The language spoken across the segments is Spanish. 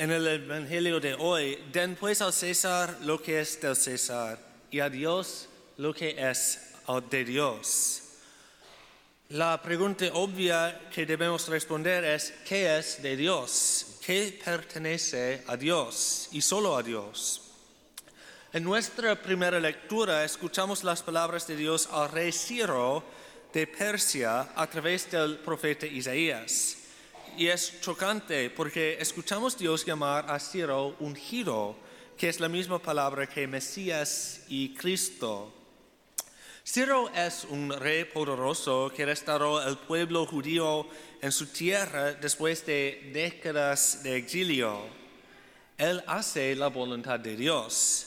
En el Evangelio de hoy, den pues al César lo que es del César y a Dios lo que es de Dios. La pregunta obvia que debemos responder es, ¿qué es de Dios? ¿Qué pertenece a Dios y solo a Dios? En nuestra primera lectura escuchamos las palabras de Dios al rey Ciro de Persia a través del profeta Isaías. Y es chocante porque escuchamos Dios llamar a Ciro ungido, que es la misma palabra que Mesías y Cristo. Ciro es un rey poderoso que restauró el pueblo judío en su tierra después de décadas de exilio. Él hace la voluntad de Dios.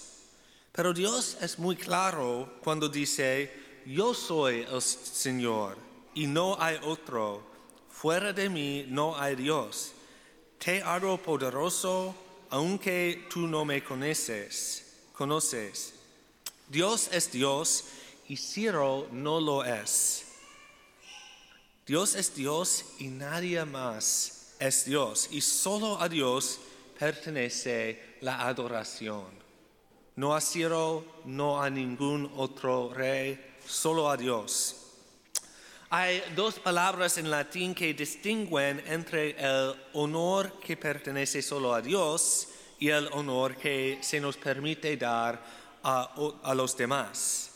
Pero Dios es muy claro cuando dice, yo soy el Señor y no hay otro. Fuera de mí no hay Dios. Te hago poderoso aunque tú no me conoces. Conoces. Dios es Dios y Ciro no lo es. Dios es Dios y nadie más es Dios y solo a Dios pertenece la adoración. No a Ciro, no a ningún otro rey, solo a Dios. Hay dos palabras en latín que distinguen entre el honor que pertenece solo a Dios y el honor que se nos permite dar a, a los demás.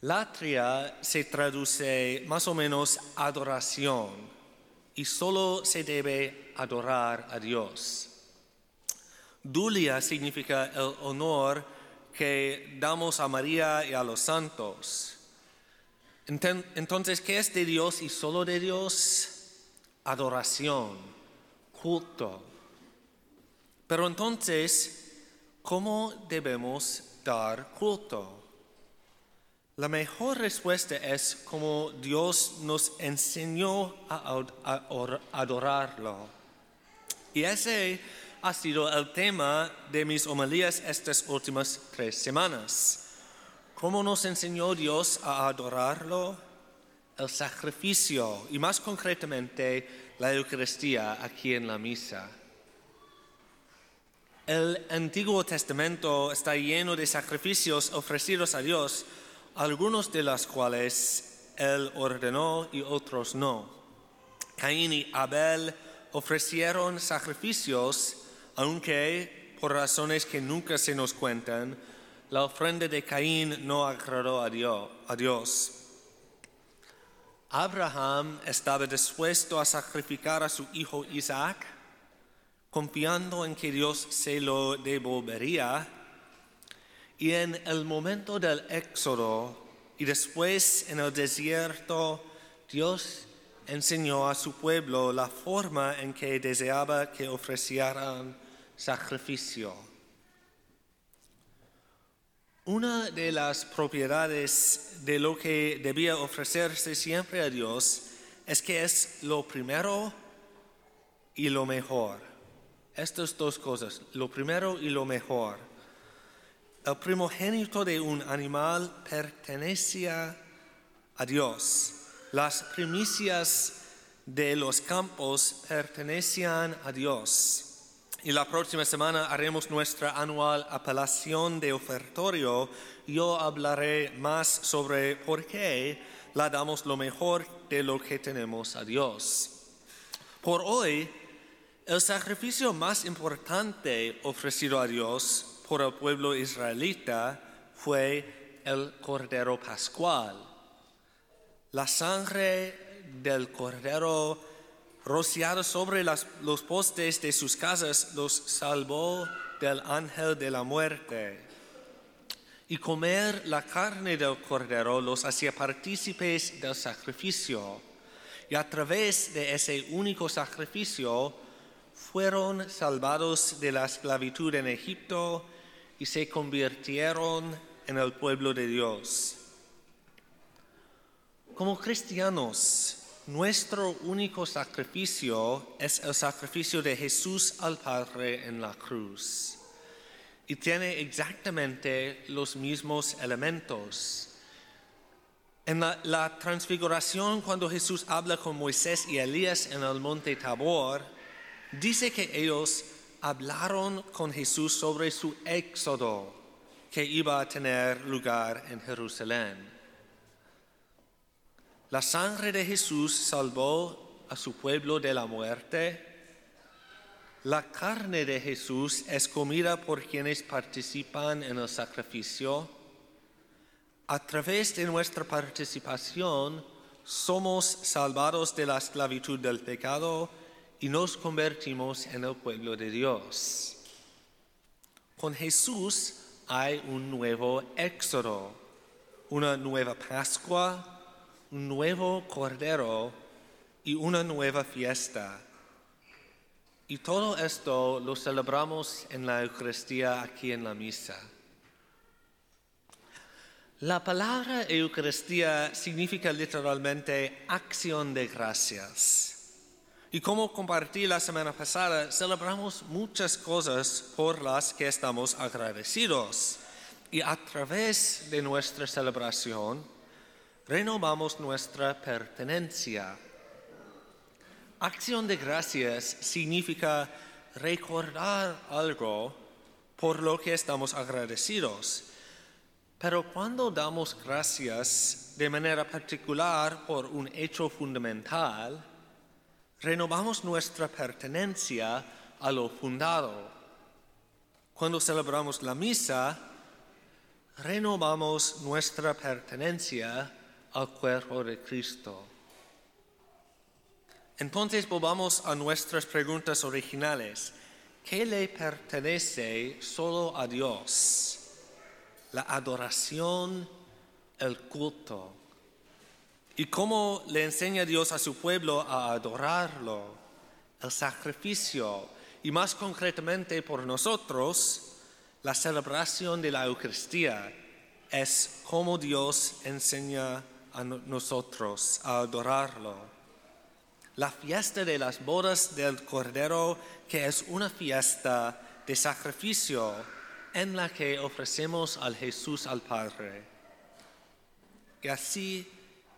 Latria se traduce más o menos adoración y solo se debe adorar a Dios. Dulia significa el honor que damos a María y a los santos. Entonces, ¿qué es de Dios y solo de Dios? Adoración, culto. Pero entonces, ¿cómo debemos dar culto? La mejor respuesta es como Dios nos enseñó a adorarlo. Y ese ha sido el tema de mis homilías estas últimas tres semanas. ¿Cómo nos enseñó Dios a adorarlo? El sacrificio y más concretamente la Eucaristía aquí en la misa. El Antiguo Testamento está lleno de sacrificios ofrecidos a Dios algunos de los cuales él ordenó y otros no. Caín y Abel ofrecieron sacrificios, aunque por razones que nunca se nos cuentan, la ofrenda de Caín no agradó a Dios. Abraham estaba dispuesto a sacrificar a su hijo Isaac, confiando en que Dios se lo devolvería y en el momento del éxodo y después en el desierto, Dios enseñó a su pueblo la forma en que deseaba que ofrecieran sacrificio. Una de las propiedades de lo que debía ofrecerse siempre a Dios es que es lo primero y lo mejor. Estas dos cosas, lo primero y lo mejor. El primogénito de un animal pertenecía a Dios. Las primicias de los campos pertenecían a Dios. Y la próxima semana haremos nuestra anual apelación de ofertorio. Yo hablaré más sobre por qué la damos lo mejor de lo que tenemos a Dios. Por hoy, el sacrificio más importante ofrecido a Dios por el pueblo israelita fue el Cordero Pascual. La sangre del Cordero rociada sobre los postes de sus casas los salvó del ángel de la muerte. Y comer la carne del Cordero los hacía partícipes del sacrificio. Y a través de ese único sacrificio fueron salvados de la esclavitud en Egipto y se convirtieron en el pueblo de Dios. Como cristianos, nuestro único sacrificio es el sacrificio de Jesús al Padre en la cruz. Y tiene exactamente los mismos elementos. En la, transfiguración, cuando Jesús habla con Moisés y Elías en el monte Tabor, dice que ellos hablaron con Jesús sobre su éxodo que iba a tener lugar en Jerusalén. La sangre de Jesús salvó a su pueblo de la muerte. La carne de Jesús es comida por quienes participan en el sacrificio. A través de nuestra participación somos salvados de la esclavitud del pecado y nos convertimos en el pueblo de Dios. Con Jesús hay un nuevo éxodo, una nueva Pascua, un nuevo Cordero y una nueva fiesta. Y todo esto lo celebramos en la Eucaristía aquí en la misa. La palabra Eucaristía significa literalmente acción de gracias. Y como compartí la semana pasada, celebramos muchas cosas por las que estamos agradecidos. Y a través de nuestra celebración, renovamos nuestra pertenencia. Acción de gracias significa recordar algo por lo que estamos agradecidos. Pero cuando damos gracias de manera particular por un hecho fundamental, renovamos nuestra pertenencia a lo fundado. Cuando celebramos la misa, renovamos nuestra pertenencia al cuerpo de Cristo. Entonces volvamos a nuestras preguntas originales. ¿Qué le pertenece solo a Dios? La adoración, el culto. ¿Y cómo le enseña Dios a su pueblo a adorarlo? El sacrificio. Y más concretamente por nosotros, la celebración de la Eucaristía es como Dios enseña a nosotros a adorarlo. La fiesta de las bodas del Cordero, que es una fiesta de sacrificio en la que ofrecemos al Jesús al Padre. Y así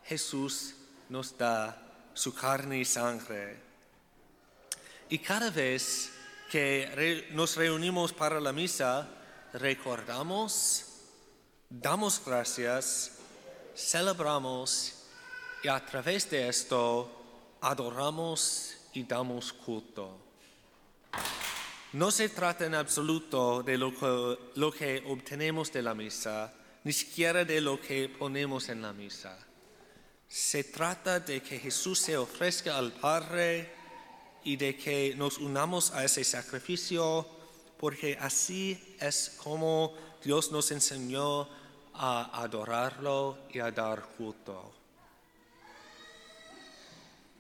Jesús nos da su carne y sangre. Y cada vez que nos reunimos para la misa, recordamos, damos gracias celebramos y a través de esto adoramos y damos culto. No se trata en absoluto de lo que, obtenemos de la misa, ni siquiera de lo que ponemos en la misa. Se trata de que Jesús se ofrezca al Padre y de que nos unamos a ese sacrificio, porque así es como Dios nos enseñó a adorarlo y a dar culto.